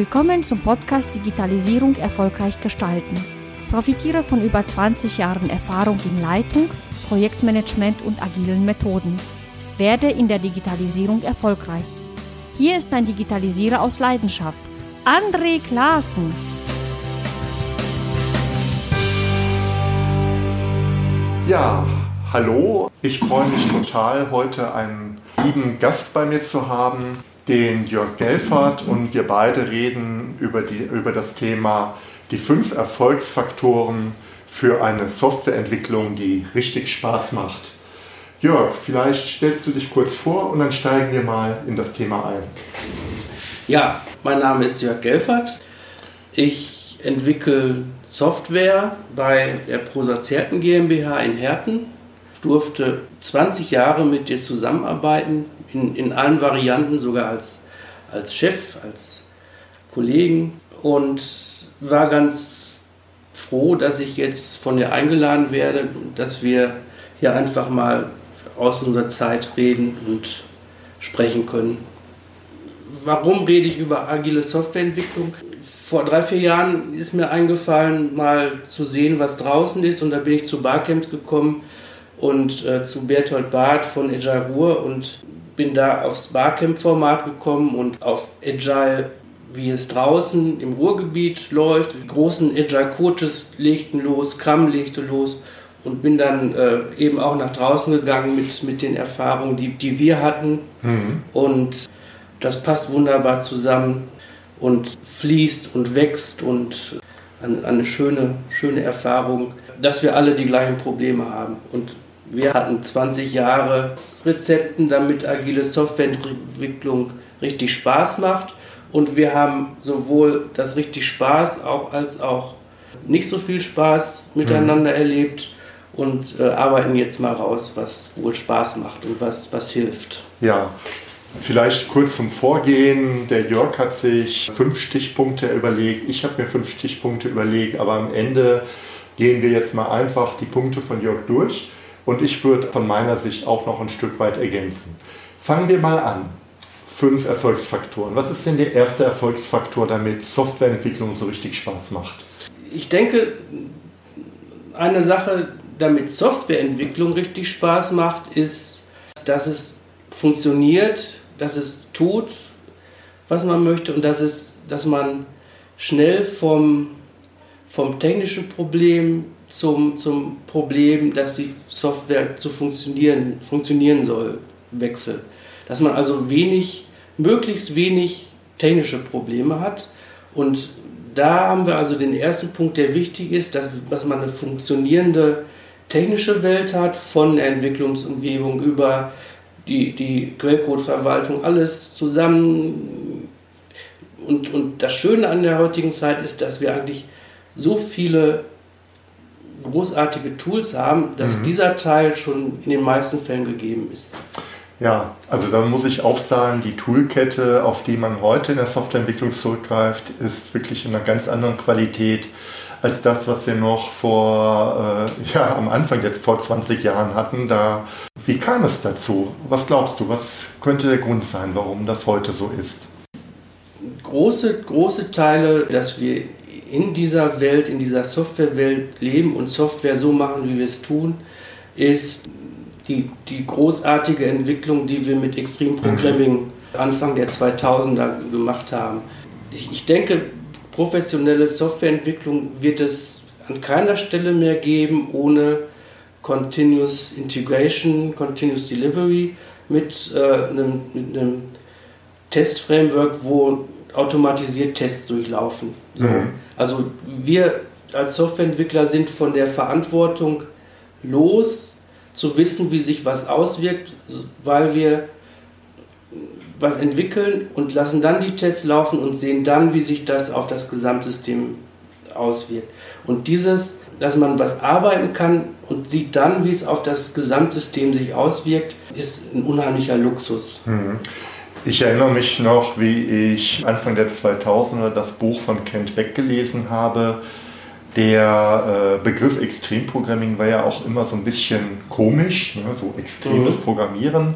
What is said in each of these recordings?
Willkommen zum Podcast Digitalisierung erfolgreich gestalten. Profitiere von über 20 Jahren Erfahrung in Leitung, Projektmanagement und agilen Methoden. Werde in der Digitalisierung erfolgreich. Hier ist ein Digitalisierer aus Leidenschaft, André Klaassen. Ja, hallo. Ich freue mich total, heute einen lieben Gast bei mir zu haben, den Jörg Gelfert. Und wir beide reden über, die, über das Thema die fünf Erfolgsfaktoren für eine Softwareentwicklung, die richtig Spaß macht. Jörg, vielleicht stellst du dich kurz vor und dann steigen wir mal in das Thema ein. Ja, mein Name ist Jörg Gelfert. Ich entwickle Software bei der Prosazerten GmbH in Herten. Ich durfte 20 Jahre mit dir zusammenarbeiten, in, in allen Varianten, sogar als, als Chef, als Kollegen und war ganz froh, dass ich jetzt von dir eingeladen werde, dass wir hier einfach mal aus unserer Zeit reden und sprechen können. Warum rede ich über agile Softwareentwicklung? Vor drei, vier Jahren ist mir eingefallen, mal zu sehen, was draußen ist. Und da bin ich zu Barcamps gekommen und äh, zu Berthold Barth von Ruhr und bin da aufs Barcamp-Format gekommen und auf Agile, wie es draußen im Ruhrgebiet läuft. Die großen Agile-Coaches legten los, Kram legte los und bin dann äh, eben auch nach draußen gegangen mit, mit den Erfahrungen, die, die wir hatten. Mhm. Und das passt wunderbar zusammen und fließt und wächst und eine, eine schöne, schöne Erfahrung, dass wir alle die gleichen Probleme haben. Und wir hatten 20 Jahre Rezepten, damit agile Softwareentwicklung richtig Spaß macht. Und wir haben sowohl das richtig Spaß auch als auch nicht so viel Spaß miteinander mhm. erlebt und äh, arbeiten jetzt mal raus, was wohl Spaß macht und was, was hilft. Ja, vielleicht kurz zum Vorgehen. Der Jörg hat sich fünf Stichpunkte überlegt, ich habe mir fünf Stichpunkte überlegt, aber am Ende gehen wir jetzt mal einfach die Punkte von Jörg durch und ich würde von meiner Sicht auch noch ein Stück weit ergänzen. Fangen wir mal an. Fünf Erfolgsfaktoren. Was ist denn der erste Erfolgsfaktor, damit Softwareentwicklung so richtig Spaß macht? Ich denke, eine Sache, damit Softwareentwicklung richtig Spaß macht, ist, dass es funktioniert, dass es tut, was man möchte und dass, es, dass man schnell vom, vom technischen Problem zum, zum Problem, dass die Software zu funktionieren, funktionieren soll, wechselt. Dass man also wenig, möglichst wenig technische Probleme hat und da haben wir also den ersten Punkt, der wichtig ist, dass, dass man eine funktionierende technische Welt hat, von der Entwicklungsumgebung über die, die Quellcode-Verwaltung, alles zusammen. Und, und das Schöne an der heutigen Zeit ist, dass wir eigentlich so viele großartige Tools haben, dass mhm. dieser Teil schon in den meisten Fällen gegeben ist. Ja, also da muss ich auch sagen, die Toolkette, auf die man heute in der Softwareentwicklung zurückgreift, ist wirklich in einer ganz anderen Qualität als das, was wir noch vor, äh, ja, am Anfang jetzt vor 20 Jahren hatten. Da, wie kam es dazu? Was glaubst du, was könnte der Grund sein, warum das heute so ist? Große, große Teile, dass wir in dieser Welt, in dieser Softwarewelt leben und Software so machen, wie wir es tun, ist die, die großartige Entwicklung, die wir mit Extreme Programming mhm. Anfang der 2000er gemacht haben. Ich, ich denke, professionelle Softwareentwicklung wird es an keiner Stelle mehr geben ohne Continuous Integration, Continuous Delivery mit, äh, einem, mit einem Testframework, wo automatisiert Tests durchlaufen. So. Mhm. Also wir als Softwareentwickler sind von der Verantwortung los, zu wissen, wie sich was auswirkt, weil wir was entwickeln und lassen dann die Tests laufen und sehen dann, wie sich das auf das Gesamtsystem auswirkt. Und dieses, dass man was arbeiten kann und sieht dann, wie es auf das Gesamtsystem sich auswirkt, ist ein unheimlicher Luxus. Mhm. Ich erinnere mich noch, wie ich Anfang der 2000er das Buch von Kent Beck gelesen habe. Der äh, Begriff Extremprogramming war ja auch immer so ein bisschen komisch, ne? so extremes mhm. Programmieren.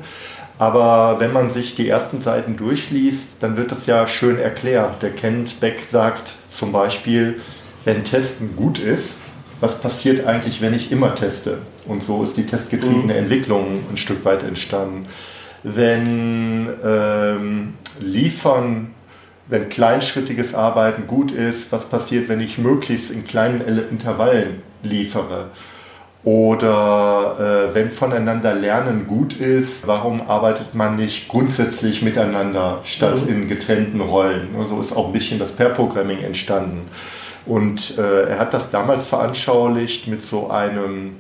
Aber wenn man sich die ersten Seiten durchliest, dann wird das ja schön erklärt. Der Kent Beck sagt zum Beispiel, wenn Testen gut ist, was passiert eigentlich, wenn ich immer teste? Und so ist die testgetriebene mhm. Entwicklung ein Stück weit entstanden. Wenn ähm, Liefern, wenn kleinschrittiges Arbeiten gut ist, was passiert, wenn ich möglichst in kleinen Intervallen liefere? Oder äh, wenn voneinander Lernen gut ist, warum arbeitet man nicht grundsätzlich miteinander statt mhm. in getrennten Rollen? So ist auch ein bisschen das Pair-Programming entstanden. Und äh, er hat das damals veranschaulicht mit so einem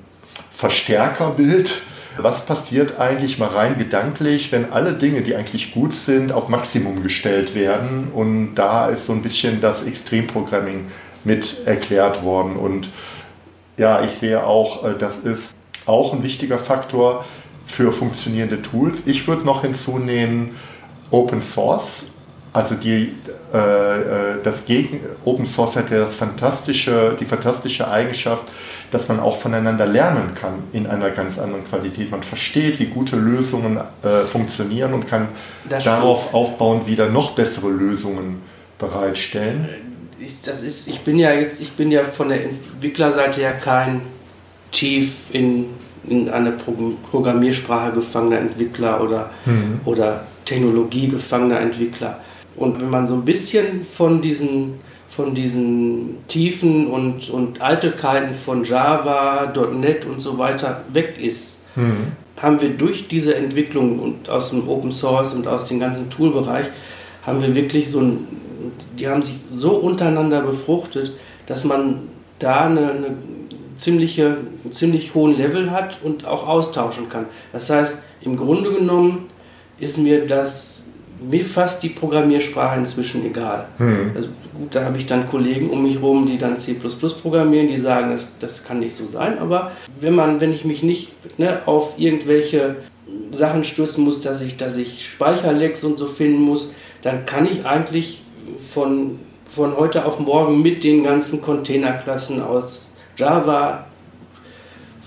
Verstärkerbild. Was passiert eigentlich mal rein gedanklich, wenn alle Dinge, die eigentlich gut sind, auf Maximum gestellt werden? Und da ist so ein bisschen das Extremprogramming mit erklärt worden. Und ja, ich sehe auch, äh, das ist auch ein wichtiger Faktor für funktionierende Tools. Ich würde noch hinzunehmen Open Source. Also die, äh, äh, das Gegen Open Source hat ja das fantastische, die fantastische Eigenschaft, dass man auch voneinander lernen kann in einer ganz anderen Qualität. Man versteht, wie gute Lösungen äh, funktionieren und kann darauf aufbauen, wieder noch bessere Lösungen bereitstellen ich, das ist, ich bin ja jetzt, ich bin ja von der Entwicklerseite ja kein tief in, in eine Programmiersprache gefangener Entwickler oder, mhm. oder Technologie gefangener Entwickler. Und wenn man so ein bisschen von diesen, von diesen Tiefen und, und Eitelkeiten von Java, .NET und so weiter weg ist, mhm. haben wir durch diese Entwicklung und aus dem Open Source und aus dem ganzen Toolbereich, haben wir wirklich so ein die haben sich so untereinander befruchtet, dass man da eine, eine ziemliche, einen ziemlich hohen Level hat und auch austauschen kann. Das heißt, im Grunde genommen ist mir das mir fast die Programmiersprache inzwischen egal. Mhm. Also gut, da habe ich dann Kollegen um mich herum, die dann C programmieren, die sagen, das, das kann nicht so sein. Aber wenn man, wenn ich mich nicht ne, auf irgendwelche Sachen stürzen muss, dass ich, dass ich Speicherlecks und so finden muss, dann kann ich eigentlich von, von heute auf morgen mit den ganzen Containerklassen aus Java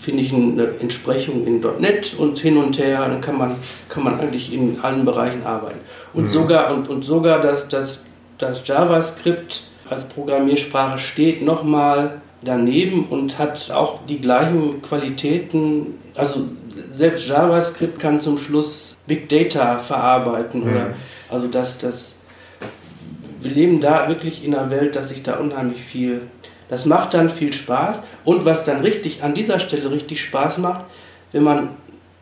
finde ich eine Entsprechung in .NET und hin und her, dann kann man, kann man eigentlich in allen Bereichen arbeiten. Und mhm. sogar, und, und sogar das, das, das JavaScript als Programmiersprache steht nochmal daneben und hat auch die gleichen Qualitäten. Also selbst JavaScript kann zum Schluss Big Data verarbeiten. Mhm. Oder, also das, das wir leben da wirklich in einer Welt, dass sich da unheimlich viel. Das macht dann viel Spaß. Und was dann richtig an dieser Stelle richtig Spaß macht, wenn man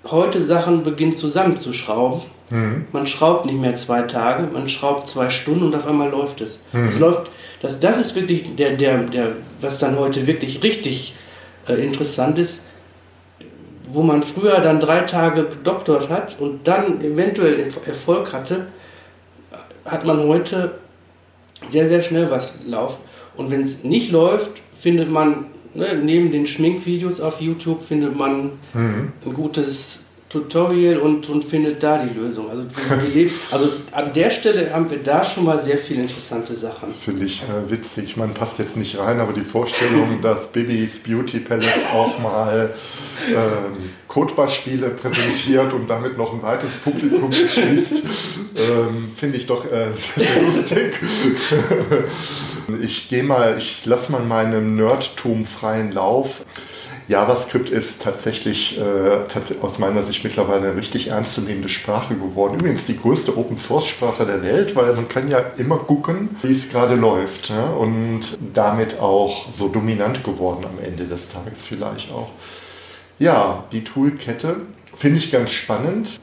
heute Sachen beginnt zusammenzuschrauben. Mhm. Man schraubt nicht mehr zwei Tage, man schraubt zwei Stunden und auf einmal läuft es. Mhm. Es läuft, das, das ist wirklich der, der, der, was dann heute wirklich richtig äh, interessant ist, wo man früher dann drei Tage gedoktort hat und dann eventuell Erfolg hatte, hat man heute sehr, sehr schnell was laufen. Und wenn es nicht läuft, findet man ne, neben den Schminkvideos auf YouTube findet man mhm. ein gutes Tutorial und, und findet da die Lösung. Also, also an der Stelle haben wir da schon mal sehr viele interessante Sachen. Finde ich äh, witzig. Man passt jetzt nicht rein, aber die Vorstellung, dass Bibis Beauty Palace auch mal ähm, Codeball-Spiele präsentiert und damit noch ein weiteres Publikum schließt, ähm, finde ich doch äh, sehr lustig. ich gehe mal, ich lasse mal meinem Nerdtum freien Lauf. JavaScript ist tatsächlich äh, aus meiner Sicht mittlerweile eine richtig ernstzunehmende Sprache geworden. Übrigens die größte Open Source Sprache der Welt, weil man kann ja immer gucken, wie es gerade läuft. Ne? Und damit auch so dominant geworden am Ende des Tages vielleicht auch. Ja, die Toolkette finde ich ganz spannend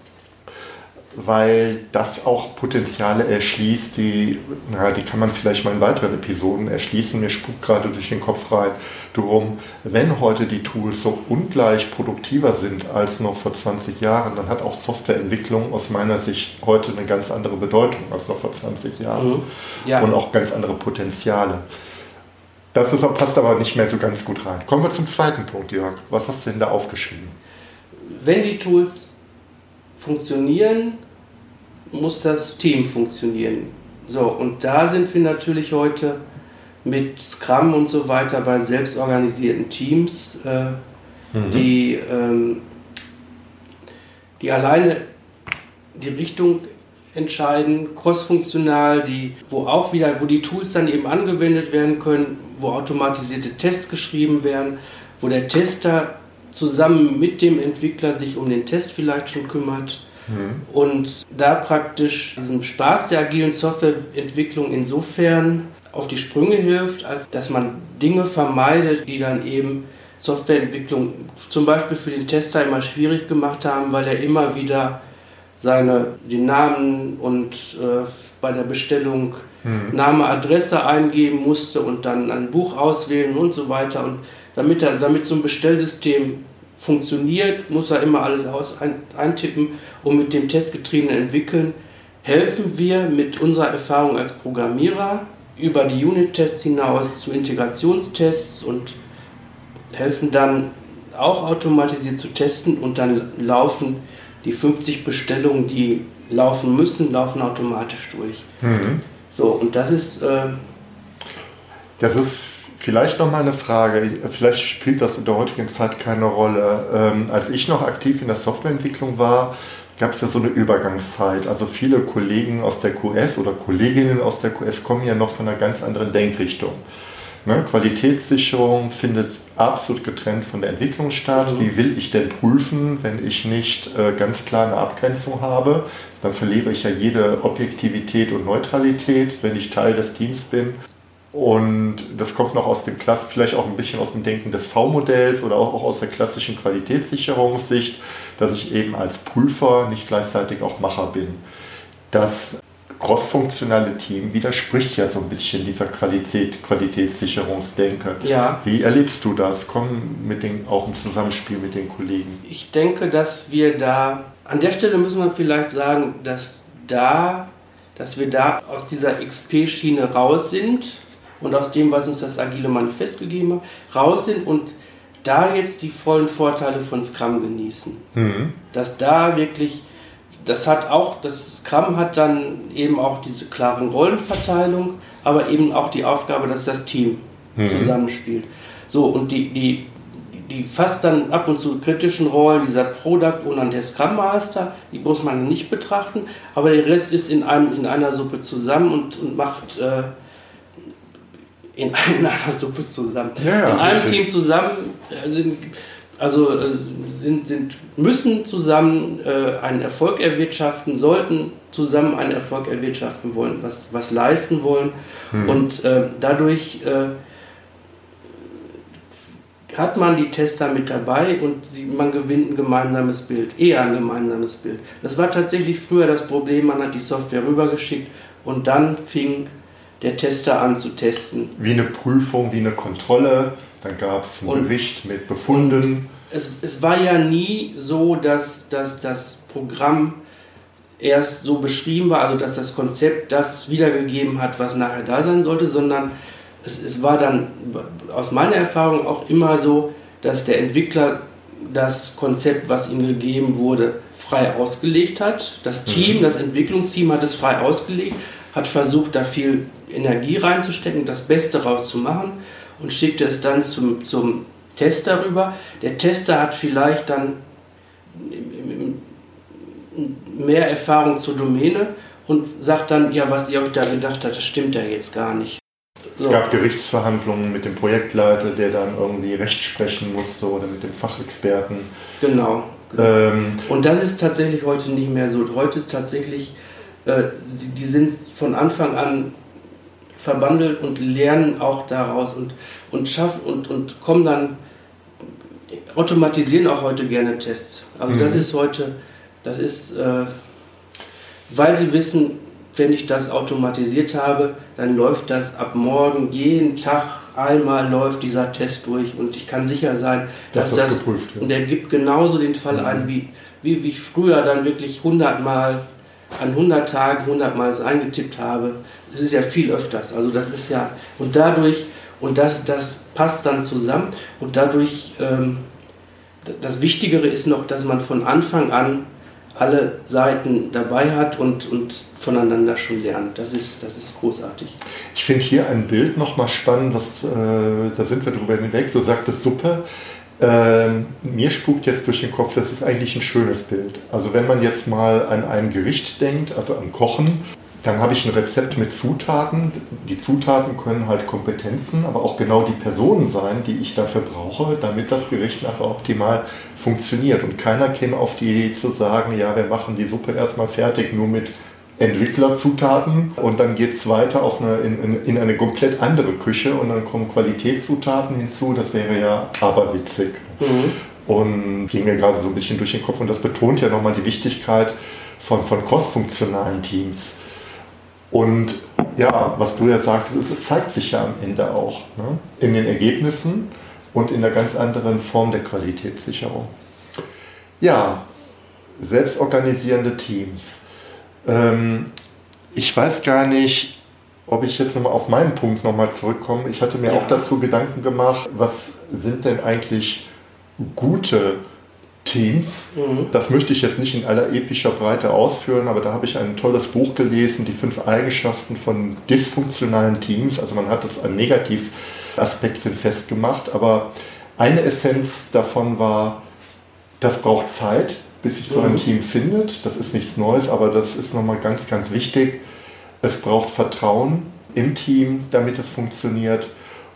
weil das auch Potenziale erschließt, die, na, die kann man vielleicht mal in weiteren Episoden erschließen. Mir spukt gerade durch den Kopf rein, darum, wenn heute die Tools so ungleich produktiver sind als noch vor 20 Jahren, dann hat auch Softwareentwicklung aus meiner Sicht heute eine ganz andere Bedeutung als noch vor 20 Jahren mhm. ja. und auch ganz andere Potenziale. Das ist, passt aber nicht mehr so ganz gut rein. Kommen wir zum zweiten Punkt, Jörg. Was hast du denn da aufgeschrieben? Wenn die Tools funktionieren, muss das Team funktionieren. So, und da sind wir natürlich heute mit Scrum und so weiter bei selbstorganisierten Teams, äh, mhm. die, ähm, die alleine die Richtung entscheiden, crossfunktional, die, wo auch wieder, wo die Tools dann eben angewendet werden können, wo automatisierte Tests geschrieben werden, wo der Tester zusammen mit dem Entwickler sich um den Test vielleicht schon kümmert mhm. und da praktisch diesen Spaß der agilen Softwareentwicklung insofern auf die Sprünge hilft, als dass man Dinge vermeidet, die dann eben Softwareentwicklung zum Beispiel für den Tester immer schwierig gemacht haben, weil er immer wieder seine, die Namen und äh, bei der Bestellung hm. Name, Adresse eingeben musste und dann ein Buch auswählen und so weiter. Und damit, er, damit so ein Bestellsystem funktioniert, muss er immer alles aus, ein, eintippen und mit dem testgetriebenen Entwickeln helfen wir mit unserer Erfahrung als Programmierer über die Unit-Tests hinaus zu Integrationstests und helfen dann auch automatisiert zu testen und dann laufen die 50 Bestellungen, die laufen müssen, laufen automatisch durch. Mhm. So, und das ist. Äh, das ist vielleicht nochmal eine Frage. Vielleicht spielt das in der heutigen Zeit keine Rolle. Ähm, als ich noch aktiv in der Softwareentwicklung war, gab es ja so eine Übergangszeit. Also viele Kollegen aus der QS oder Kolleginnen aus der QS kommen ja noch von einer ganz anderen Denkrichtung. Ne? Qualitätssicherung findet absolut getrennt von der Entwicklung statt. Mhm. Wie will ich denn prüfen, wenn ich nicht äh, ganz klar eine Abgrenzung habe? Dann verliere ich ja jede Objektivität und Neutralität, wenn ich Teil des Teams bin. Und das kommt noch aus dem Klass, vielleicht auch ein bisschen aus dem Denken des V-Modells oder auch aus der klassischen Qualitätssicherungssicht, dass ich eben als Prüfer nicht gleichzeitig auch Macher bin. Das crossfunktionale Team widerspricht ja so ein bisschen dieser Qualität, Qualitätssicherungsdenke. Ja. Wie erlebst du das? Komm mit den, auch im Zusammenspiel mit den Kollegen. Ich denke, dass wir da, an der Stelle müssen wir vielleicht sagen, dass da, dass wir da aus dieser XP-Schiene raus sind und aus dem, was uns das Agile Manifest gegeben hat, raus sind und da jetzt die vollen Vorteile von Scrum genießen. Mhm. Dass da wirklich das hat auch, das Scrum hat dann eben auch diese klaren Rollenverteilung, aber eben auch die Aufgabe, dass das Team mhm. zusammenspielt. So, und die, die, die fast dann ab und zu kritischen Rollen, dieser Product und der Scrum Master, die muss man nicht betrachten, aber der Rest ist in, einem, in einer Suppe zusammen und, und macht äh, in, in, einer Suppe zusammen. Ja, ja, in einem richtig. Team zusammen äh, sind also äh, sind, sind, müssen zusammen äh, einen Erfolg erwirtschaften, sollten zusammen einen Erfolg erwirtschaften wollen, was, was leisten wollen. Hm. Und äh, dadurch äh, hat man die Tester mit dabei und sie, man gewinnt ein gemeinsames Bild, eher ein gemeinsames Bild. Das war tatsächlich früher das Problem, man hat die Software rübergeschickt und dann fing der Tester an zu testen. Wie eine Prüfung, wie eine Kontrolle dann gab es einen und, Bericht mit Befunden. Es, es war ja nie so, dass, dass das Programm erst so beschrieben war, also dass das Konzept das wiedergegeben hat, was nachher da sein sollte, sondern es, es war dann aus meiner Erfahrung auch immer so, dass der Entwickler das Konzept, was ihm gegeben wurde, frei ausgelegt hat. Das Team, mhm. das Entwicklungsteam hat es frei ausgelegt, hat versucht, da viel Energie reinzustecken, das Beste rauszumachen und schickte es dann zum, zum Tester rüber. Der Tester hat vielleicht dann mehr Erfahrung zur Domäne und sagt dann, ja, was ihr euch da gedacht habt, das stimmt ja jetzt gar nicht. So. Es gab Gerichtsverhandlungen mit dem Projektleiter, der dann irgendwie Recht sprechen musste oder mit dem Fachexperten. Genau. Ähm, und das ist tatsächlich heute nicht mehr so. Heute ist tatsächlich, äh, die sind von Anfang an verbandelt und lernen auch daraus und, und schaffen und, und kommen dann, automatisieren auch heute gerne Tests. Also mhm. das ist heute, das ist, äh, weil sie wissen, wenn ich das automatisiert habe, dann läuft das ab morgen jeden Tag einmal läuft dieser Test durch und ich kann sicher sein, dass, dass das, das geprüft wird. Und er gibt genauso den Fall mhm. ein, wie, wie, wie ich früher dann wirklich hundertmal an 100 Tagen 100 Mal eingetippt habe. Es ist ja viel öfters. Also das ist ja, und dadurch, und das, das passt dann zusammen und dadurch, ähm, das Wichtigere ist noch, dass man von Anfang an alle Seiten dabei hat und, und voneinander schon lernt. Das ist, das ist großartig. Ich finde hier ein Bild nochmal spannend, was, äh, da sind wir drüber hinweg. Du sagtest Suppe. Ähm, mir spukt jetzt durch den Kopf, das ist eigentlich ein schönes Bild. Also wenn man jetzt mal an ein Gericht denkt, also an Kochen, dann habe ich ein Rezept mit Zutaten. Die Zutaten können halt Kompetenzen, aber auch genau die Personen sein, die ich dafür brauche, damit das Gericht nachher optimal funktioniert. Und keiner käme auf die Idee zu sagen, ja, wir machen die Suppe erstmal fertig, nur mit Entwicklerzutaten und dann geht es weiter auf eine, in, in, eine komplett andere Küche und dann kommen Qualitätszutaten hinzu. Das wäre ja aberwitzig. Mhm. Und ging mir gerade so ein bisschen durch den Kopf und das betont ja nochmal die Wichtigkeit von, von crossfunktionalen Teams. Und ja, was du ja sagtest, es zeigt sich ja am Ende auch ne? in den Ergebnissen und in der ganz anderen Form der Qualitätssicherung. Ja, selbstorganisierende Teams. Ähm, ich weiß gar nicht, ob ich jetzt nochmal auf meinen Punkt nochmal zurückkomme. Ich hatte mir ja. auch dazu Gedanken gemacht, was sind denn eigentlich gute Teams? Mhm. Das möchte ich jetzt nicht in aller epischer Breite ausführen, aber da habe ich ein tolles Buch gelesen, die fünf Eigenschaften von dysfunktionalen Teams. Also man hat das an Negativaspekten festgemacht, aber eine Essenz davon war, das braucht Zeit, bis sich so ein mhm. Team findet. Das ist nichts Neues, aber das ist nochmal ganz, ganz wichtig. Es braucht Vertrauen im Team, damit es funktioniert.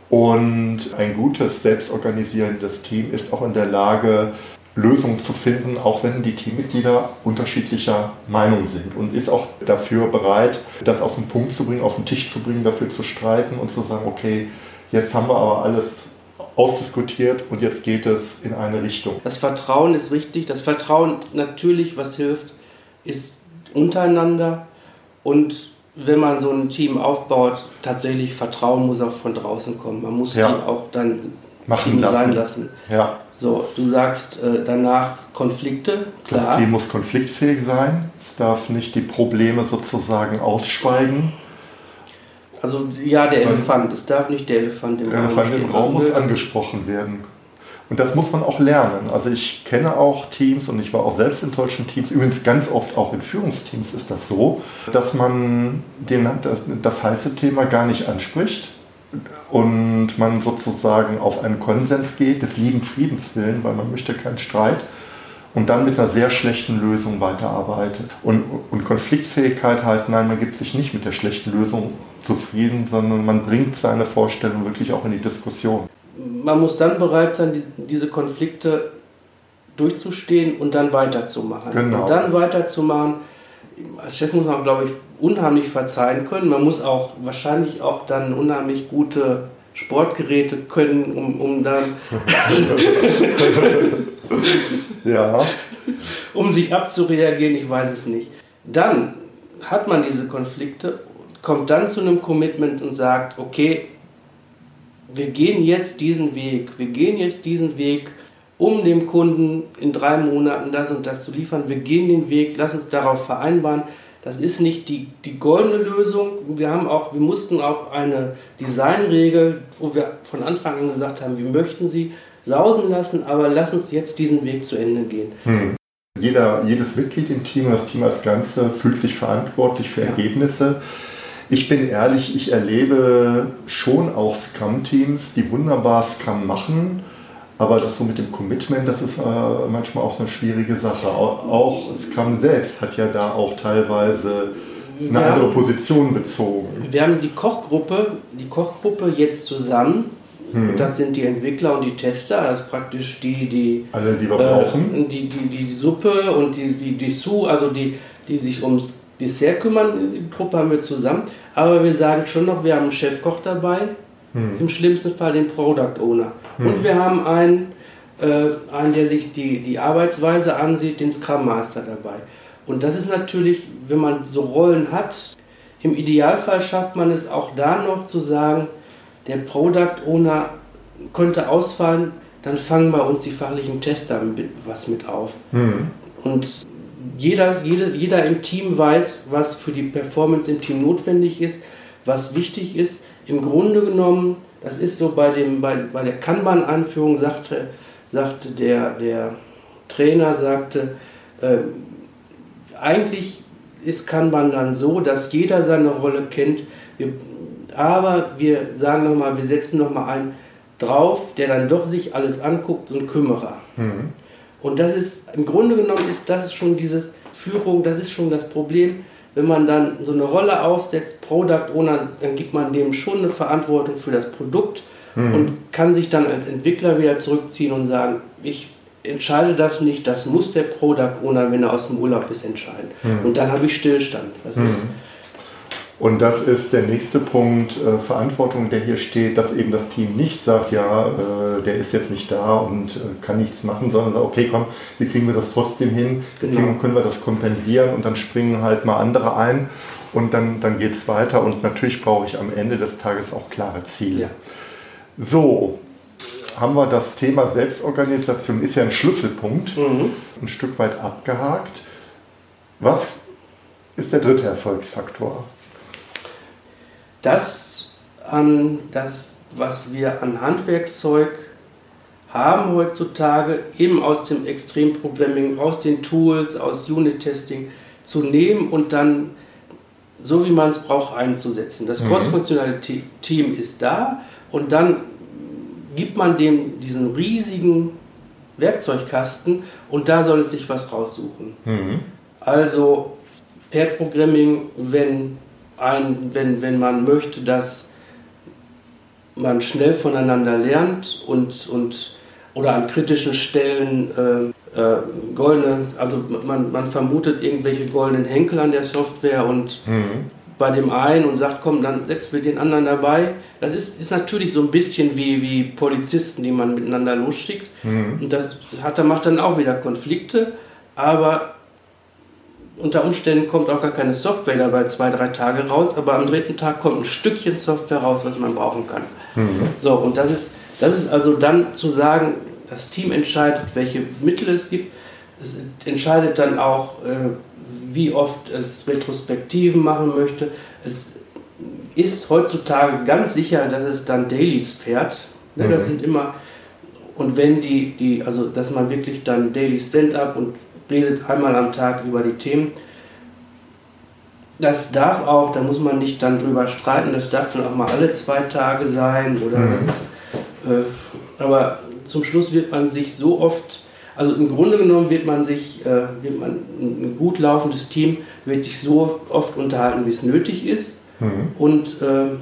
Und ein gutes, selbstorganisierendes Team ist auch in der Lage, Lösungen zu finden, auch wenn die Teammitglieder unterschiedlicher Meinung sind und ist auch dafür bereit, das auf den Punkt zu bringen, auf den Tisch zu bringen, dafür zu streiten und zu sagen, okay, jetzt haben wir aber alles ausdiskutiert und jetzt geht es in eine Richtung. Das Vertrauen ist richtig. Das Vertrauen natürlich, was hilft, ist untereinander und wenn man so ein Team aufbaut, tatsächlich Vertrauen muss auch von draußen kommen. Man muss ja. die auch dann Machen Team lassen. sein lassen. Ja. So, du sagst äh, danach Konflikte. Klar. Das Team muss konfliktfähig sein. Es darf nicht die Probleme sozusagen ausschweigen. Also ja, der Elefant. Es darf nicht der Elefant im der Raum Elefant im Raum muss angesprochen werden. Und das muss man auch lernen. Also ich kenne auch Teams und ich war auch selbst in solchen Teams, übrigens ganz oft auch in Führungsteams ist das so, dass man den, das, das heiße Thema gar nicht anspricht und man sozusagen auf einen Konsens geht, des lieben Friedens willen, weil man möchte keinen Streit und dann mit einer sehr schlechten Lösung weiterarbeitet. Und, und Konfliktfähigkeit heißt, nein, man gibt sich nicht mit der schlechten Lösung zufrieden, sondern man bringt seine Vorstellung wirklich auch in die Diskussion. Man muss dann bereit sein, diese Konflikte durchzustehen und dann weiterzumachen. Genau. Und dann weiterzumachen. Als Chef muss man, glaube ich, unheimlich verzeihen können. Man muss auch wahrscheinlich auch dann unheimlich gute Sportgeräte können, um, um dann ja. um sich abzureagieren, ich weiß es nicht. Dann hat man diese Konflikte kommt dann zu einem Commitment und sagt, okay, wir gehen jetzt diesen Weg, wir gehen jetzt diesen Weg, um dem Kunden in drei Monaten das und das zu liefern. Wir gehen den Weg, lass uns darauf vereinbaren. Das ist nicht die, die goldene Lösung. Wir, haben auch, wir mussten auch eine Designregel, wo wir von Anfang an gesagt haben, wir möchten sie sausen lassen, aber lass uns jetzt diesen Weg zu Ende gehen. Hm. Jeder, jedes Mitglied im Team, das Team als Ganze, fühlt sich verantwortlich für ja. Ergebnisse. Ich bin ehrlich, ich erlebe schon auch Scrum-Teams, die wunderbar Scrum machen, aber das so mit dem Commitment, das ist äh, manchmal auch eine schwierige Sache. Auch, auch, Scrum selbst hat ja da auch teilweise eine wir andere haben, Position bezogen. Wir haben die Kochgruppe, die Kochgruppe jetzt zusammen. Hm. Das sind die Entwickler und die Tester, das ist praktisch die, die, Alle, die äh. Die, die, die Suppe und die, die, die Su, also die, die sich ums Dessert kümmern, die Truppe haben wir zusammen. Aber wir sagen schon noch, wir haben einen Chefkoch dabei, hm. im schlimmsten Fall den Product Owner. Hm. Und wir haben einen, äh, einen, der sich die, die Arbeitsweise ansieht, den Scrum Master dabei. Und das ist natürlich, wenn man so Rollen hat, im Idealfall schafft man es auch da noch zu sagen, der Product Owner könnte ausfallen, dann fangen bei uns die fachlichen Tester was mit auf. Hm. Und jeder, jedes, jeder im Team weiß, was für die Performance im Team notwendig ist, was wichtig ist. Im Grunde genommen, das ist so bei, dem, bei, bei der Kanban-Anführung, sagte, sagte der, der Trainer, sagte, äh, eigentlich ist Kanban dann so, dass jeder seine Rolle kennt, wir, aber wir sagen nochmal, wir setzen nochmal ein, drauf, der dann doch sich alles anguckt, so ein Kümmerer. Mhm. Und das ist, im Grunde genommen ist das schon dieses Führung, das ist schon das Problem, wenn man dann so eine Rolle aufsetzt, Product Owner, dann gibt man dem schon eine Verantwortung für das Produkt mhm. und kann sich dann als Entwickler wieder zurückziehen und sagen, ich entscheide das nicht, das muss der Product Owner, wenn er aus dem Urlaub ist, entscheiden. Mhm. Und dann habe ich Stillstand. Das ist mhm. Und das ist der nächste Punkt, äh, Verantwortung, der hier steht, dass eben das Team nicht sagt, ja, äh, der ist jetzt nicht da und äh, kann nichts machen, sondern sagt, okay, komm, wie kriegen wir das trotzdem hin, wie genau. können wir das kompensieren und dann springen halt mal andere ein und dann, dann geht es weiter und natürlich brauche ich am Ende des Tages auch klare Ziele. Ja. So, haben wir das Thema Selbstorganisation, ist ja ein Schlüsselpunkt, mhm. ein Stück weit abgehakt. Was ist der dritte Erfolgsfaktor? Das, an, das was wir an Handwerkszeug haben heutzutage, eben aus dem Extremprogramming, aus den Tools, aus Unit-Testing zu nehmen und dann so wie man es braucht einzusetzen. Das mhm. crossfunktionale Team ist da und dann gibt man dem diesen riesigen Werkzeugkasten und da soll es sich was raussuchen. Mhm. Also Pair Programming, wenn, ein, wenn, wenn man möchte, dass man schnell voneinander lernt und, und oder an kritischen Stellen äh, äh, goldene, also man, man vermutet irgendwelche goldenen Henkel an der Software und mhm bei dem einen und sagt, komm, dann setzen wir den anderen dabei. Das ist, ist natürlich so ein bisschen wie, wie Polizisten, die man miteinander losschickt. Mhm. Und das hat, macht dann auch wieder Konflikte, aber unter Umständen kommt auch gar keine Software dabei zwei, drei Tage raus, aber am dritten Tag kommt ein Stückchen Software raus, was man brauchen kann. Mhm. So, und das ist, das ist also dann zu sagen, das Team entscheidet, welche Mittel es gibt. Es entscheidet dann auch, äh, wie oft es Retrospektiven machen möchte. Es ist heutzutage ganz sicher, dass es dann Dailies fährt. Ne, mhm. Das sind immer, und wenn die, die, also dass man wirklich dann Daily Stand-up und redet einmal am Tag über die Themen. Das darf auch, da muss man nicht dann drüber streiten, das darf dann auch mal alle zwei Tage sein oder mhm. das, äh, aber zum Schluss wird man sich so oft also im Grunde genommen wird man sich, äh, wird man, ein gut laufendes Team wird sich so oft unterhalten, wie es nötig ist mhm. und äh,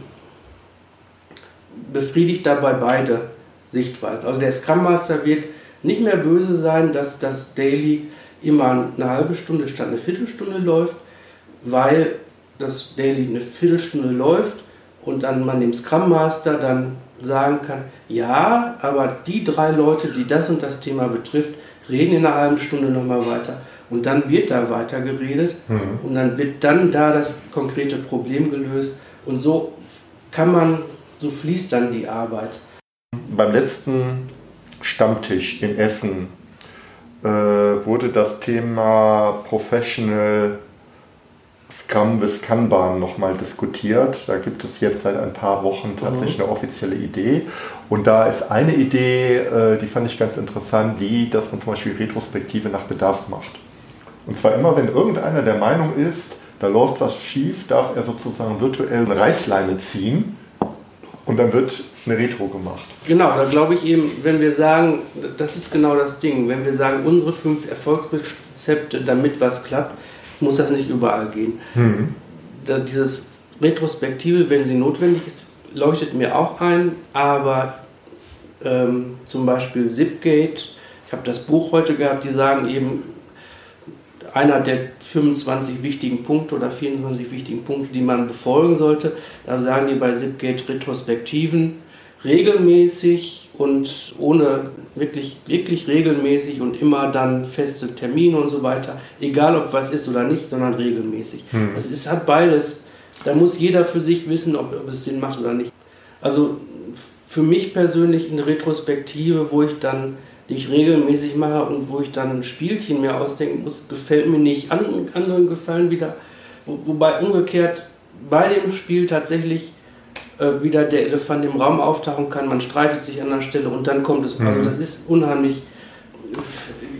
befriedigt dabei beide Sichtweisen. Also der Scrum Master wird nicht mehr böse sein, dass das Daily immer eine halbe Stunde statt eine Viertelstunde läuft, weil das Daily eine Viertelstunde läuft und dann man dem Scrum Master dann sagen kann, ja, aber die drei Leute, die das und das Thema betrifft, reden in einer halben Stunde nochmal weiter. Und dann wird da weiter geredet mhm. und dann wird dann da das konkrete Problem gelöst. Und so kann man, so fließt dann die Arbeit. Beim letzten Stammtisch in Essen wurde das Thema Professional Scrum bis Kanban nochmal diskutiert. Da gibt es jetzt seit ein paar Wochen tatsächlich mhm. eine offizielle Idee. Und da ist eine Idee, äh, die fand ich ganz interessant, die, dass man zum Beispiel Retrospektive nach Bedarf macht. Und zwar immer, wenn irgendeiner der Meinung ist, da läuft was schief, darf er sozusagen virtuell eine Reißleine ziehen und dann wird eine Retro gemacht. Genau, da glaube ich eben, wenn wir sagen, das ist genau das Ding, wenn wir sagen, unsere fünf Erfolgsrezepte, damit was klappt, muss das nicht überall gehen. Mhm. Da dieses Retrospektive, wenn sie notwendig ist, leuchtet mir auch ein, aber ähm, zum Beispiel Zipgate, ich habe das Buch heute gehabt, die sagen eben, einer der 25 wichtigen Punkte oder 24 wichtigen Punkte, die man befolgen sollte, da sagen die bei Zipgate Retrospektiven regelmäßig und ohne wirklich, wirklich regelmäßig und immer dann feste Termine und so weiter, egal ob was ist oder nicht, sondern regelmäßig. Hm. Also es hat beides, da muss jeder für sich wissen, ob, ob es Sinn macht oder nicht. Also für mich persönlich eine Retrospektive, wo ich dann nicht regelmäßig mache und wo ich dann ein Spielchen mir ausdenken muss, gefällt mir nicht. Anderen gefallen wieder, wobei umgekehrt bei dem Spiel tatsächlich äh, wieder der Elefant im Raum auftauchen kann, man streitet sich an der Stelle und dann kommt es. Also mhm. Also das ist unheimlich.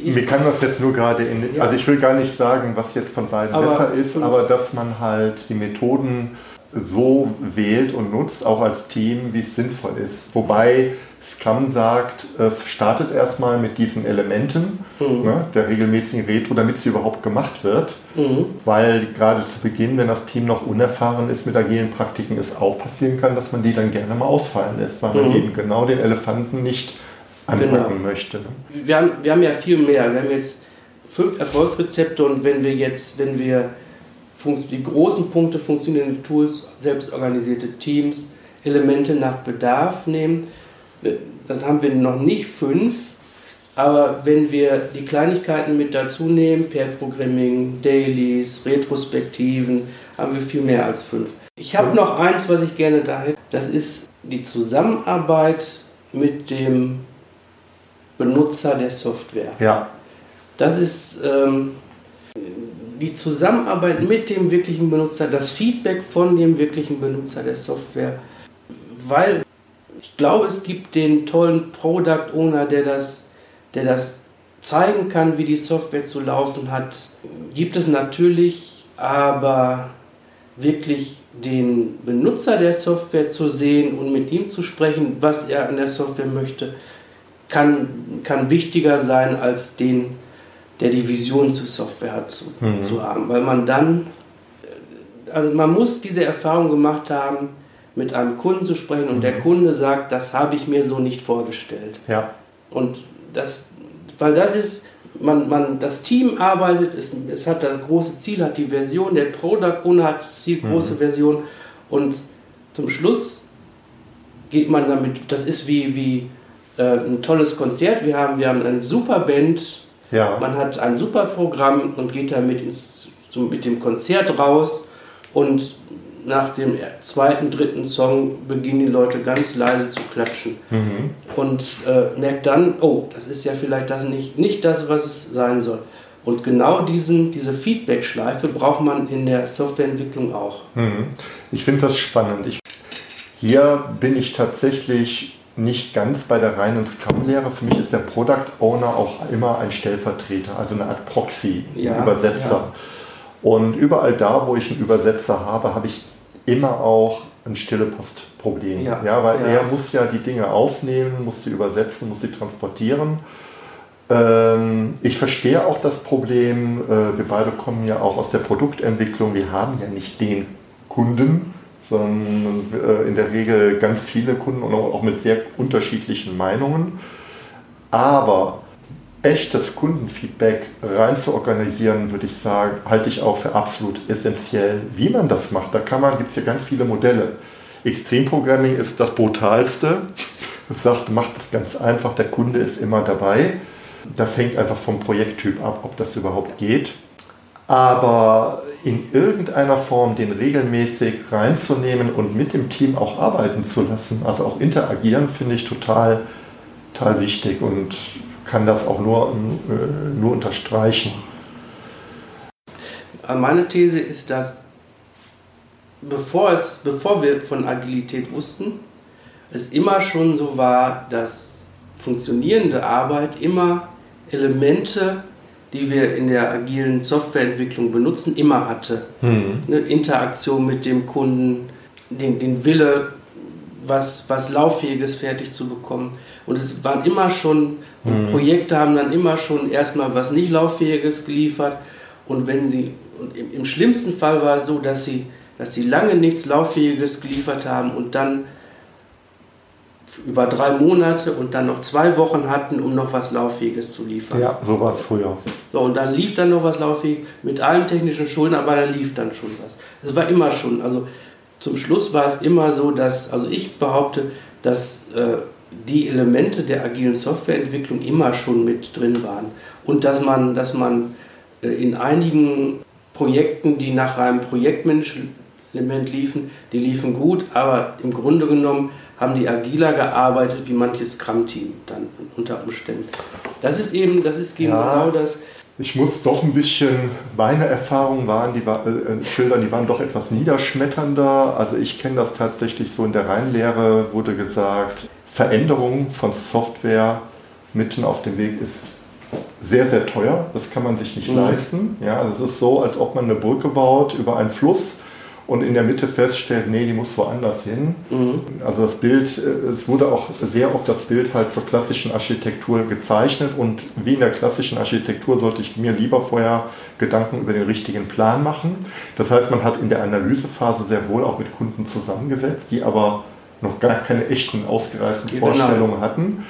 Mir kann das jetzt nur gerade in, ja. also ich will gar nicht sagen, was jetzt von beiden aber besser ist, aber dass man halt die Methoden so wählt und nutzt, auch als Team, wie es sinnvoll ist. Wobei Scrum sagt, äh, startet erstmal mit diesen Elementen mhm. ne, der regelmäßigen Retro, damit sie überhaupt gemacht wird. Mhm. Weil gerade zu Beginn, wenn das Team noch unerfahren ist mit agilen Praktiken, es auch passieren kann, dass man die dann gerne mal ausfallen lässt, weil man mhm. eben genau den Elefanten nicht anpacken genau. möchte. Ne? Wir, haben, wir haben ja viel mehr. Wir haben jetzt fünf Erfolgsrezepte und wenn wir jetzt, wenn wir die großen Punkte funktionierende Tools, selbstorganisierte Teams, Elemente nach Bedarf nehmen, dann haben wir noch nicht fünf, aber wenn wir die Kleinigkeiten mit dazu nehmen, Pair Programming, Dailies, Retrospektiven, haben wir viel mehr als fünf. Ich habe noch eins, was ich gerne da hätte. Das ist die Zusammenarbeit mit dem Benutzer der Software. Ja. Das ist ähm, die Zusammenarbeit mit dem wirklichen Benutzer, das Feedback von dem wirklichen Benutzer der Software. Weil ich glaube, es gibt den tollen Product Owner, der das, der das zeigen kann, wie die Software zu laufen hat. Gibt es natürlich, aber wirklich den Benutzer der Software zu sehen und mit ihm zu sprechen, was er an der Software möchte, kann, kann wichtiger sein, als den, der die Vision zur Software hat, zu, mhm. zu haben. Weil man dann, also man muss diese Erfahrung gemacht haben, mit einem Kunden zu sprechen und mhm. der Kunde sagt, das habe ich mir so nicht vorgestellt. Ja. Und das, weil das ist, man, man, das Team arbeitet, es, es hat das große Ziel, hat die Version, der Product Owner hat das Ziel, große mhm. Version und zum Schluss geht man damit, das ist wie, wie äh, ein tolles Konzert, wir haben, wir haben eine super Band, ja. man hat ein super Programm und geht damit ins, so mit dem Konzert raus und nach dem zweiten, dritten Song beginnen die Leute ganz leise zu klatschen mhm. und äh, merkt dann, oh, das ist ja vielleicht das nicht, nicht das, was es sein soll. Und genau diesen, diese Feedback-Schleife braucht man in der Softwareentwicklung auch. Mhm. Ich finde das spannend. Ich, hier bin ich tatsächlich nicht ganz bei der reinen Scrum-Lehre. Für mich ist der Product Owner auch immer ein Stellvertreter, also eine Art Proxy, ja, Übersetzer. Ja. Und überall da, wo ich einen Übersetzer habe, habe ich immer auch ein stille Postproblem. Ja, ja weil er muss ja die Dinge aufnehmen, muss sie übersetzen, muss sie transportieren. Ähm, ich verstehe auch das Problem, äh, wir beide kommen ja auch aus der Produktentwicklung, wir haben ja nicht den Kunden, sondern äh, in der Regel ganz viele Kunden und auch, mit sehr unterschiedlichen Meinungen. Aber echtes Kundenfeedback rein zu organisieren, würde ich sagen, halte ich auch für absolut essentiell. Wie man das macht, da kann man, gibt es ja ganz viele Modelle. Extremprogramming ist das brutalste. Es sagt, macht es ganz einfach, der Kunde ist immer dabei. Das hängt einfach vom Projekttyp ab, ob das überhaupt geht. Aber in irgendeiner Form den regelmäßig reinzunehmen und mit dem Team auch arbeiten zu lassen, also auch interagieren, finde ich total, total wichtig. Und kann das auch nur, äh, nur unterstreichen. Meine These ist, dass bevor, es, bevor wir von Agilität wussten, es immer schon so war, dass funktionierende Arbeit immer Elemente, die wir in der agilen Softwareentwicklung benutzen, immer hatte. Mhm. Eine Interaktion mit dem Kunden, den, den Wille, was, was Lauffähiges fertig zu bekommen. Und es waren immer schon, mhm. Projekte haben dann immer schon erstmal was nicht Lauffähiges geliefert. Und wenn sie, und im, im, schlimmsten Fall war es so, dass sie, dass sie lange nichts Lauffähiges geliefert haben und dann über drei Monate und dann noch zwei Wochen hatten, um noch was Lauffähiges zu liefern. Ja, so war es früher. So, und dann lief dann noch was Lauffähiges mit allen technischen Schulden, aber da lief dann schon was. Das war immer schon. Also zum Schluss war es immer so, dass, also ich behaupte, dass äh, die Elemente der agilen Softwareentwicklung immer schon mit drin waren. Und dass man, dass man äh, in einigen Projekten, die nach einem Projektmanagement liefen, die liefen gut, aber im Grunde genommen haben die agiler gearbeitet wie manches Scrum-Team dann unter Umständen. Das ist eben, das ist eben ja. genau das. Ich muss doch ein bisschen, meine Erfahrungen waren, die war, äh, schildern, die waren doch etwas niederschmetternder. Also ich kenne das tatsächlich so in der Reinlehre, wurde gesagt, Veränderung von Software mitten auf dem Weg ist sehr, sehr teuer. Das kann man sich nicht Mhm. leisten. Ja, das ist so, als ob man eine Brücke baut über einen Fluss und in der Mitte feststellt, nee, die muss woanders hin. Mhm. Also das Bild, äh, es wurde auch sehr oft das Bild halt zur klassischen Architektur gezeichnet und wie in der klassischen Architektur sollte ich mir lieber vorher Gedanken über den richtigen Plan machen. Das heißt, man hat in der Analysephase sehr wohl auch mit Kunden zusammengesetzt, die aber noch gar keine echten ausgereiften Genau. Vorstellungen hatten.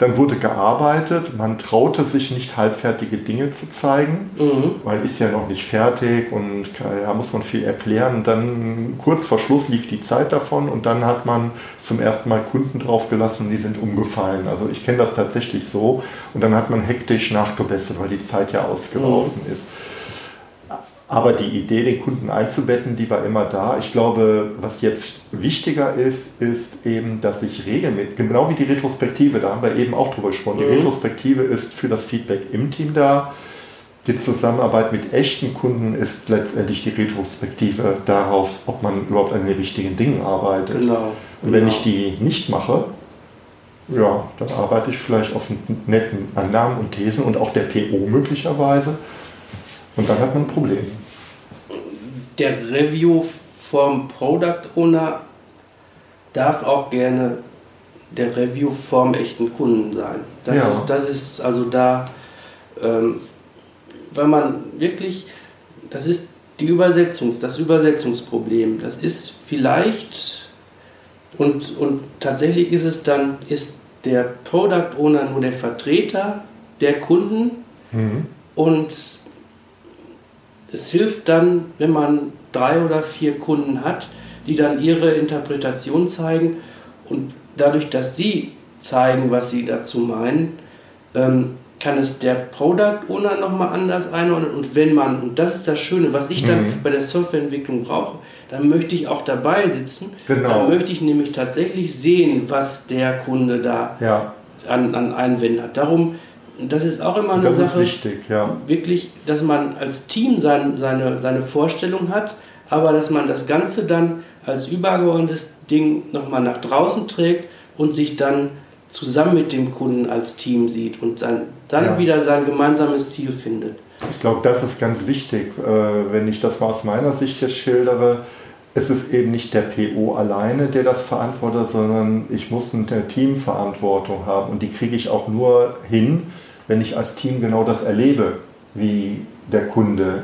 Dann wurde gearbeitet, man traute sich nicht halbfertige Dinge zu zeigen, Mhm. weil ist ja noch nicht fertig und ja, muss man viel erklären. Und dann kurz vor Schluss lief die Zeit davon und dann hat man zum ersten Mal Kunden draufgelassen und die sind umgefallen. Also ich kenne das tatsächlich so und dann hat man hektisch nachgebessert, weil die Zeit ja ausgelaufen ist. Aber die Idee, den Kunden einzubetten, die war immer da. Ich glaube, was jetzt wichtiger ist, ist eben, dass ich regelmäßig, genau wie die Retrospektive, da haben wir eben auch drüber gesprochen, die Mhm. Retrospektive ist für das Feedback im Team da. Die Zusammenarbeit mit echten Kunden ist letztendlich die Retrospektive darauf, ob man überhaupt an den richtigen Dingen arbeitet. Genau. Und wenn genau. ich die nicht mache, ja, dann arbeite ich vielleicht auf netten Annahmen und Thesen und auch der PO möglicherweise. Und dann hat man ein Problem. der Review vom Product Owner darf auch gerne der Review vom echten Kunden sein. Das, Ja. ist, das ist also da, ähm, weil man wirklich, das ist die Übersetzungs, das Übersetzungsproblem. Das ist vielleicht und, und tatsächlich ist es dann, ist der Product Owner nur der Vertreter der Kunden und es hilft dann, wenn man drei oder vier Kunden hat, die dann ihre Interpretation zeigen und dadurch, dass sie zeigen, was sie dazu meinen, ähm, kann es der Product Owner nochmal anders einordnen und wenn man, und das ist das Schöne, was ich dann Mhm. bei der Softwareentwicklung brauche, dann möchte ich auch dabei sitzen, Genau. dann möchte ich nämlich tatsächlich sehen, was der Kunde da Ja, an, an Einwänden hat. Darum, das ist auch immer eine das Sache wichtig, ja. wirklich, dass man als Team sein, seine, seine Vorstellung hat, aber dass man das Ganze dann als übergeordnetes Ding nochmal nach draußen trägt und sich dann zusammen mit dem Kunden als Team sieht und sein, dann Ja. wieder sein gemeinsames Ziel findet. Ich glaube, das ist ganz wichtig, äh, wenn ich das mal aus meiner Sicht jetzt schildere. Es ist eben nicht der PO alleine, der das verantwortet, sondern ich muss eine Teamverantwortung haben und die kriege ich auch nur hin, wenn ich als Team genau das erlebe, wie der Kunde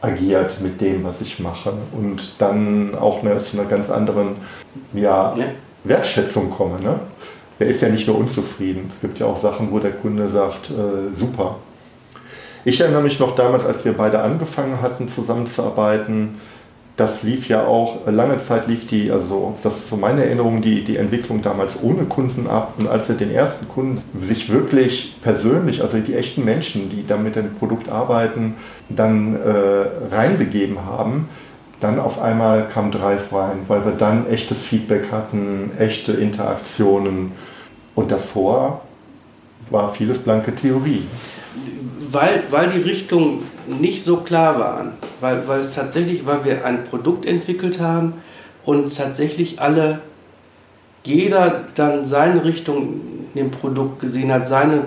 agiert mit dem, was ich mache und dann auch eine, zu einer ganz anderen ja, Ja. Wertschätzung komme. Ne? Der ist ja nicht nur unzufrieden. Es gibt ja auch Sachen, wo der Kunde sagt, äh, super. Ich erinnere mich noch damals, als wir beide angefangen hatten zusammenzuarbeiten, das lief ja auch, lange Zeit lief die, also das ist so meine Erinnerung, die, die Entwicklung damals ohne Kunden ab. Und als wir den ersten Kunden sich wirklich persönlich, also die echten Menschen, die da mit dem Produkt arbeiten, dann äh, reinbegeben haben, dann auf einmal kam Drive rein, weil wir dann echtes Feedback hatten, echte Interaktionen. Und davor war vieles blanke Theorie. Weil, weil die Richtungen nicht so klar waren, weil, weil es tatsächlich, weil wir ein Produkt entwickelt haben und tatsächlich alle, jeder dann seine Richtung in dem Produkt gesehen hat, seine,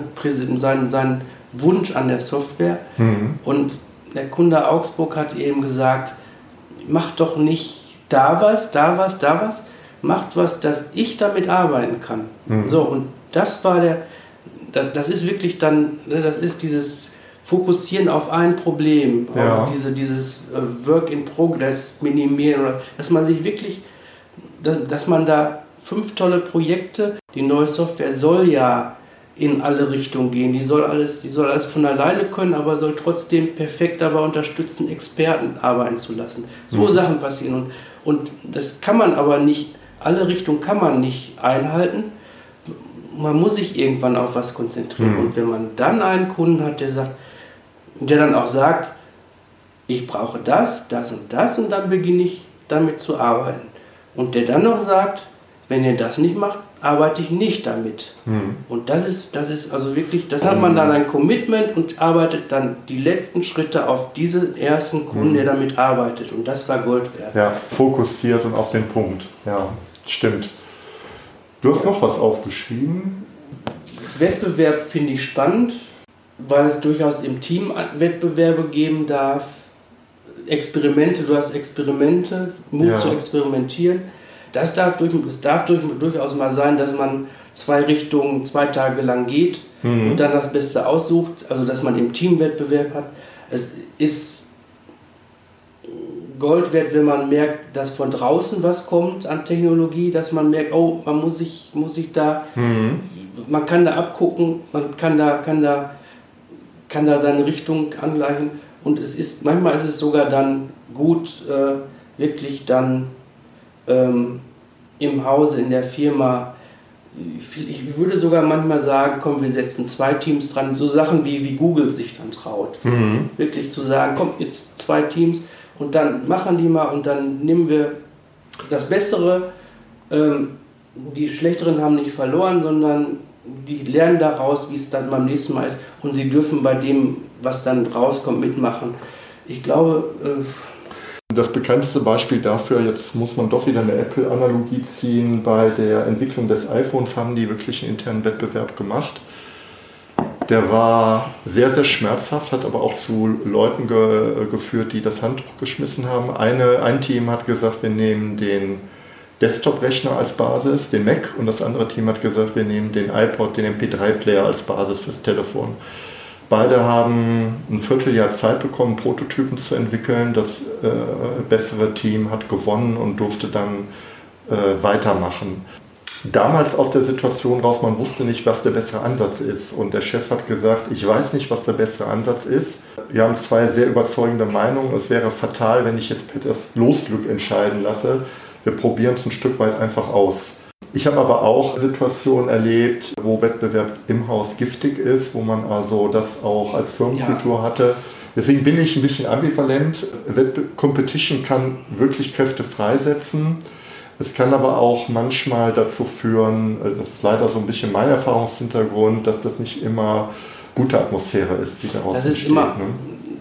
seinen, seinen Wunsch an der Software. Mhm. Und der Kunde Augsburg hat eben gesagt, macht doch nicht da was, da was, da was, macht was, dass ich damit arbeiten kann. Mhm. So, und das war der, das, das ist wirklich dann, ne, das ist dieses Fokussieren auf ein Problem, Ja. diese, dieses äh, Work in Progress minimieren, dass man sich wirklich, dass, dass man da fünf tolle Projekte, die neue Software soll ja in alle Richtungen gehen, die soll alles, die soll alles von alleine können, aber soll trotzdem perfekt dabei unterstützen, Experten arbeiten zu lassen. So Mhm. Sachen passieren und, und das kann man aber nicht, alle Richtungen kann man nicht einhalten man muss sich irgendwann auf was konzentrieren. Mhm. Und wenn man dann einen Kunden hat, der sagt, der dann auch sagt, ich brauche das, das und das und dann beginne ich damit zu arbeiten. Und der dann noch sagt, wenn ihr das nicht macht, arbeite ich nicht damit. Mhm. Und das ist, das ist also wirklich, das hat man dann ein Commitment und arbeitet dann die letzten Schritte auf diesen ersten Kunden, der damit arbeitet. Und das war Gold wert. Ja, fokussiert und auf den Punkt. Ja, stimmt. Du hast noch was aufgeschrieben. Wettbewerb finde ich spannend. Weil es durchaus im Team Wettbewerbe geben darf. Experimente, du hast Experimente, Mut ja. zu experimentieren. Das darf, durch, es darf durch, durchaus mal sein, dass man zwei Richtungen zwei Tage lang geht mhm. und dann das Beste aussucht, also dass man im Teamwettbewerb hat. Es ist Gold wert, wenn man merkt, dass von draußen was kommt an Technologie, dass man merkt, oh, man muss sich, muss sich da, mhm. man kann da abgucken, man kann da, kann da, kann da seine Richtung angleichen und es ist, manchmal ist es sogar dann gut, äh, wirklich dann ähm, im Hause, in der Firma, ich würde sogar manchmal sagen, komm, wir setzen zwei Teams dran, so Sachen wie, wie Google sich dann traut. Mhm. Wirklich zu sagen, komm, jetzt zwei Teams und dann machen die mal und dann nehmen wir das Bessere. Ähm, die Schlechteren haben nicht verloren, sondern die lernen daraus, wie es dann beim nächsten Mal ist und sie dürfen bei dem, was dann rauskommt, mitmachen. Ich glaube. Äh, das bekannteste Beispiel dafür, jetzt muss man doch wieder eine Apple-Analogie ziehen, bei der Entwicklung des iPhones haben die wirklich einen internen Wettbewerb gemacht der war sehr, sehr schmerzhaft, hat aber auch zu Leuten ge geführt, die das Handtuch geschmissen haben. Eine, ein Team hat gesagt, wir nehmen den Desktop-Rechner als Basis, den Mac, und das andere Team hat gesagt, wir nehmen den iPod, den MP3-Player als Basis fürs Telefon. Beide haben ein Vierteljahr Zeit bekommen, Prototypen zu entwickeln. Das äh, bessere Team hat gewonnen und durfte dann äh, weitermachen damals aus der Situation raus, man wusste nicht, was der bessere Ansatz ist. Und der Chef hat gesagt, ich weiß nicht, was der bessere Ansatz ist. Wir haben zwei sehr überzeugende Meinungen. Es wäre fatal, wenn ich jetzt das Losglück entscheiden lasse. Wir probieren es ein Stück weit einfach aus. Ich habe aber auch Situationen erlebt, wo Wettbewerb im Haus giftig ist, wo man also das auch als Firmenkultur ja. hatte. Deswegen bin ich ein bisschen ambivalent. Competition kann wirklich Kräfte freisetzen. Es kann aber auch manchmal dazu führen, äh, das ist leider so ein bisschen mein Erfahrungshintergrund, dass das nicht immer gute Atmosphäre ist, die daraus das entsteht. Ist immer, ne?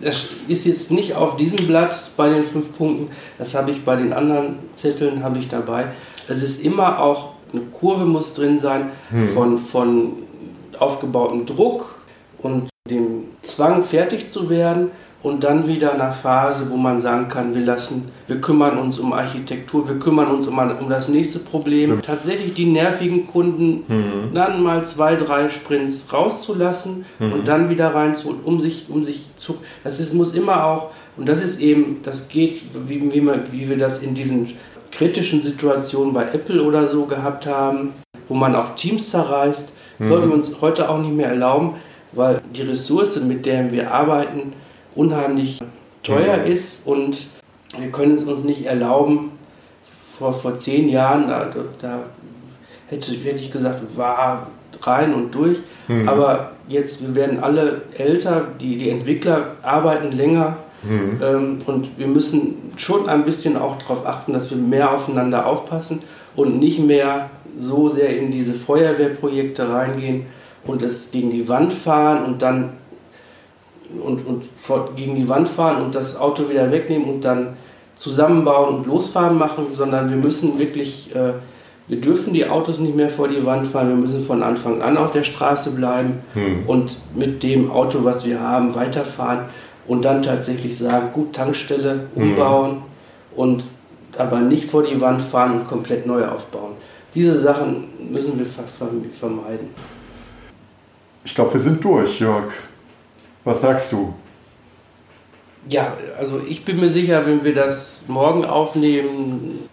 Das ist jetzt nicht auf diesem Blatt bei den fünf Punkten, das habe ich bei den anderen Zetteln habe ich dabei. Es ist immer auch, eine Kurve muss drin sein hm. von, von aufgebautem Druck und dem Zwang fertig zu werden und dann wieder eine Phase, wo man sagen kann, wir lassen, wir kümmern uns um Architektur, wir kümmern uns um, um das nächste Problem. Mhm. Tatsächlich die nervigen Kunden mhm. dann mal zwei, drei Sprints rauszulassen mhm. und dann wieder reinzuholen, um sich, um sich zu. Das ist, muss immer auch, und das ist eben, das geht, wie, wie, man, wie wir das in diesen kritischen Situationen bei Apple oder so gehabt haben, wo man auch Teams zerreißt, sollten wir uns heute auch nicht mehr erlauben, weil die Ressource, mit der wir arbeiten, unheimlich teuer ist und wir können es uns nicht erlauben. Vor, vor zehn Jahren, da, da hätte, hätte ich gesagt, war rein und durch. Mhm. Aber jetzt, wir werden alle älter, die, die Entwickler arbeiten länger. Mhm. Ähm, und wir müssen schon ein bisschen auch darauf achten, dass wir mehr aufeinander aufpassen und nicht mehr so sehr in diese Feuerwehrprojekte reingehen und es gegen die Wand fahren und dann und, und gegen die Wand fahren und das Auto wieder wegnehmen und dann zusammenbauen und losfahren machen, sondern wir müssen wirklich, äh, wir dürfen die Autos nicht mehr vor die Wand fahren, wir müssen von Anfang an auf der Straße bleiben hm. und mit dem Auto, was wir haben, weiterfahren und dann tatsächlich sagen, gut, Tankstelle umbauen hm. und aber nicht vor die Wand fahren und komplett neu aufbauen. Diese Sachen müssen wir vermeiden. Ich glaube, wir sind durch, Jörg. Was sagst du? Ja, also ich bin mir sicher, wenn wir das morgen aufnehmen,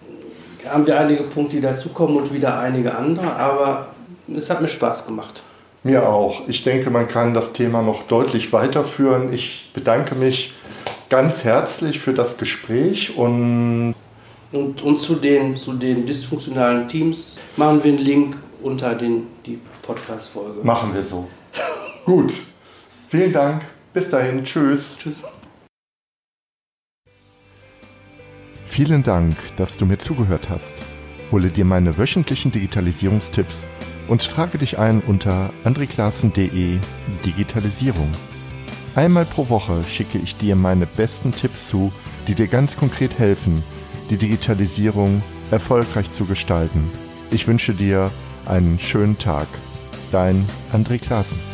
haben wir einige Punkte, die dazukommen und wieder einige andere, aber es hat mir Spaß gemacht. Mir auch. Ich denke, man kann das Thema noch deutlich weiterführen. Ich bedanke mich ganz herzlich für das Gespräch und und, und zu, den, zu den dysfunktionalen Teams machen wir einen Link unter den, die Podcast-Folge. Machen wir so. Gut. Vielen Dank. Bis dahin. Tschüss. Tschüss. Vielen Dank, dass du mir zugehört hast. Hole dir meine wöchentlichen Digitalisierungstipps und trage dich ein unter andreklassen.de Digitalisierung. Einmal pro Woche schicke ich dir meine besten Tipps zu, die dir ganz konkret helfen, die Digitalisierung erfolgreich zu gestalten. Ich wünsche dir einen schönen Tag. Dein André Klaassen.